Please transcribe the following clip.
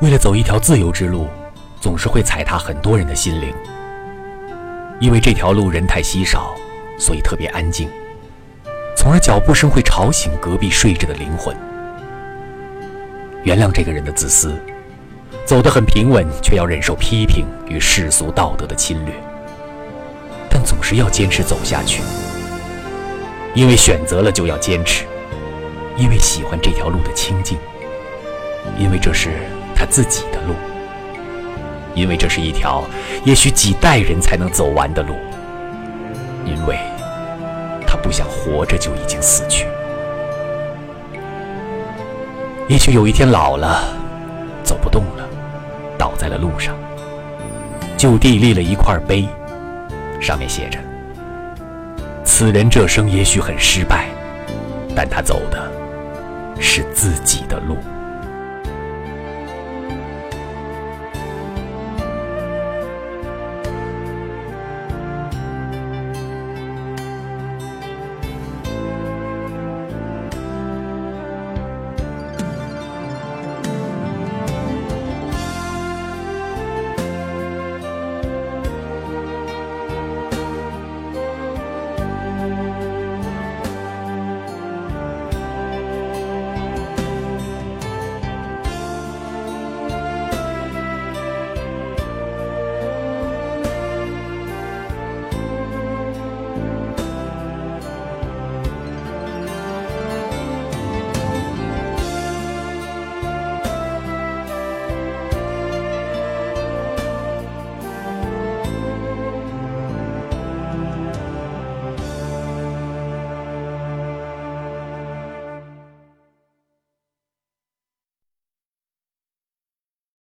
为了走一条自由之路，总是会踩踏很多人的心灵。因为这条路人太稀少，所以特别安静，从而脚步声会吵醒隔壁睡着的灵魂。原谅这个人的自私，走得很平稳，却要忍受批评与世俗道德的侵略，但总是要坚持走下去。因为选择了就要坚持，因为喜欢这条路的清静，因为这是他自己的路，因为这是一条也许几代人才能走完的路，因为他不想活着就已经死去。也许有一天老了，走不动了，倒在了路上，就地立了一块碑，上面写着。此人这生也许很失败，但他走的是自己的路。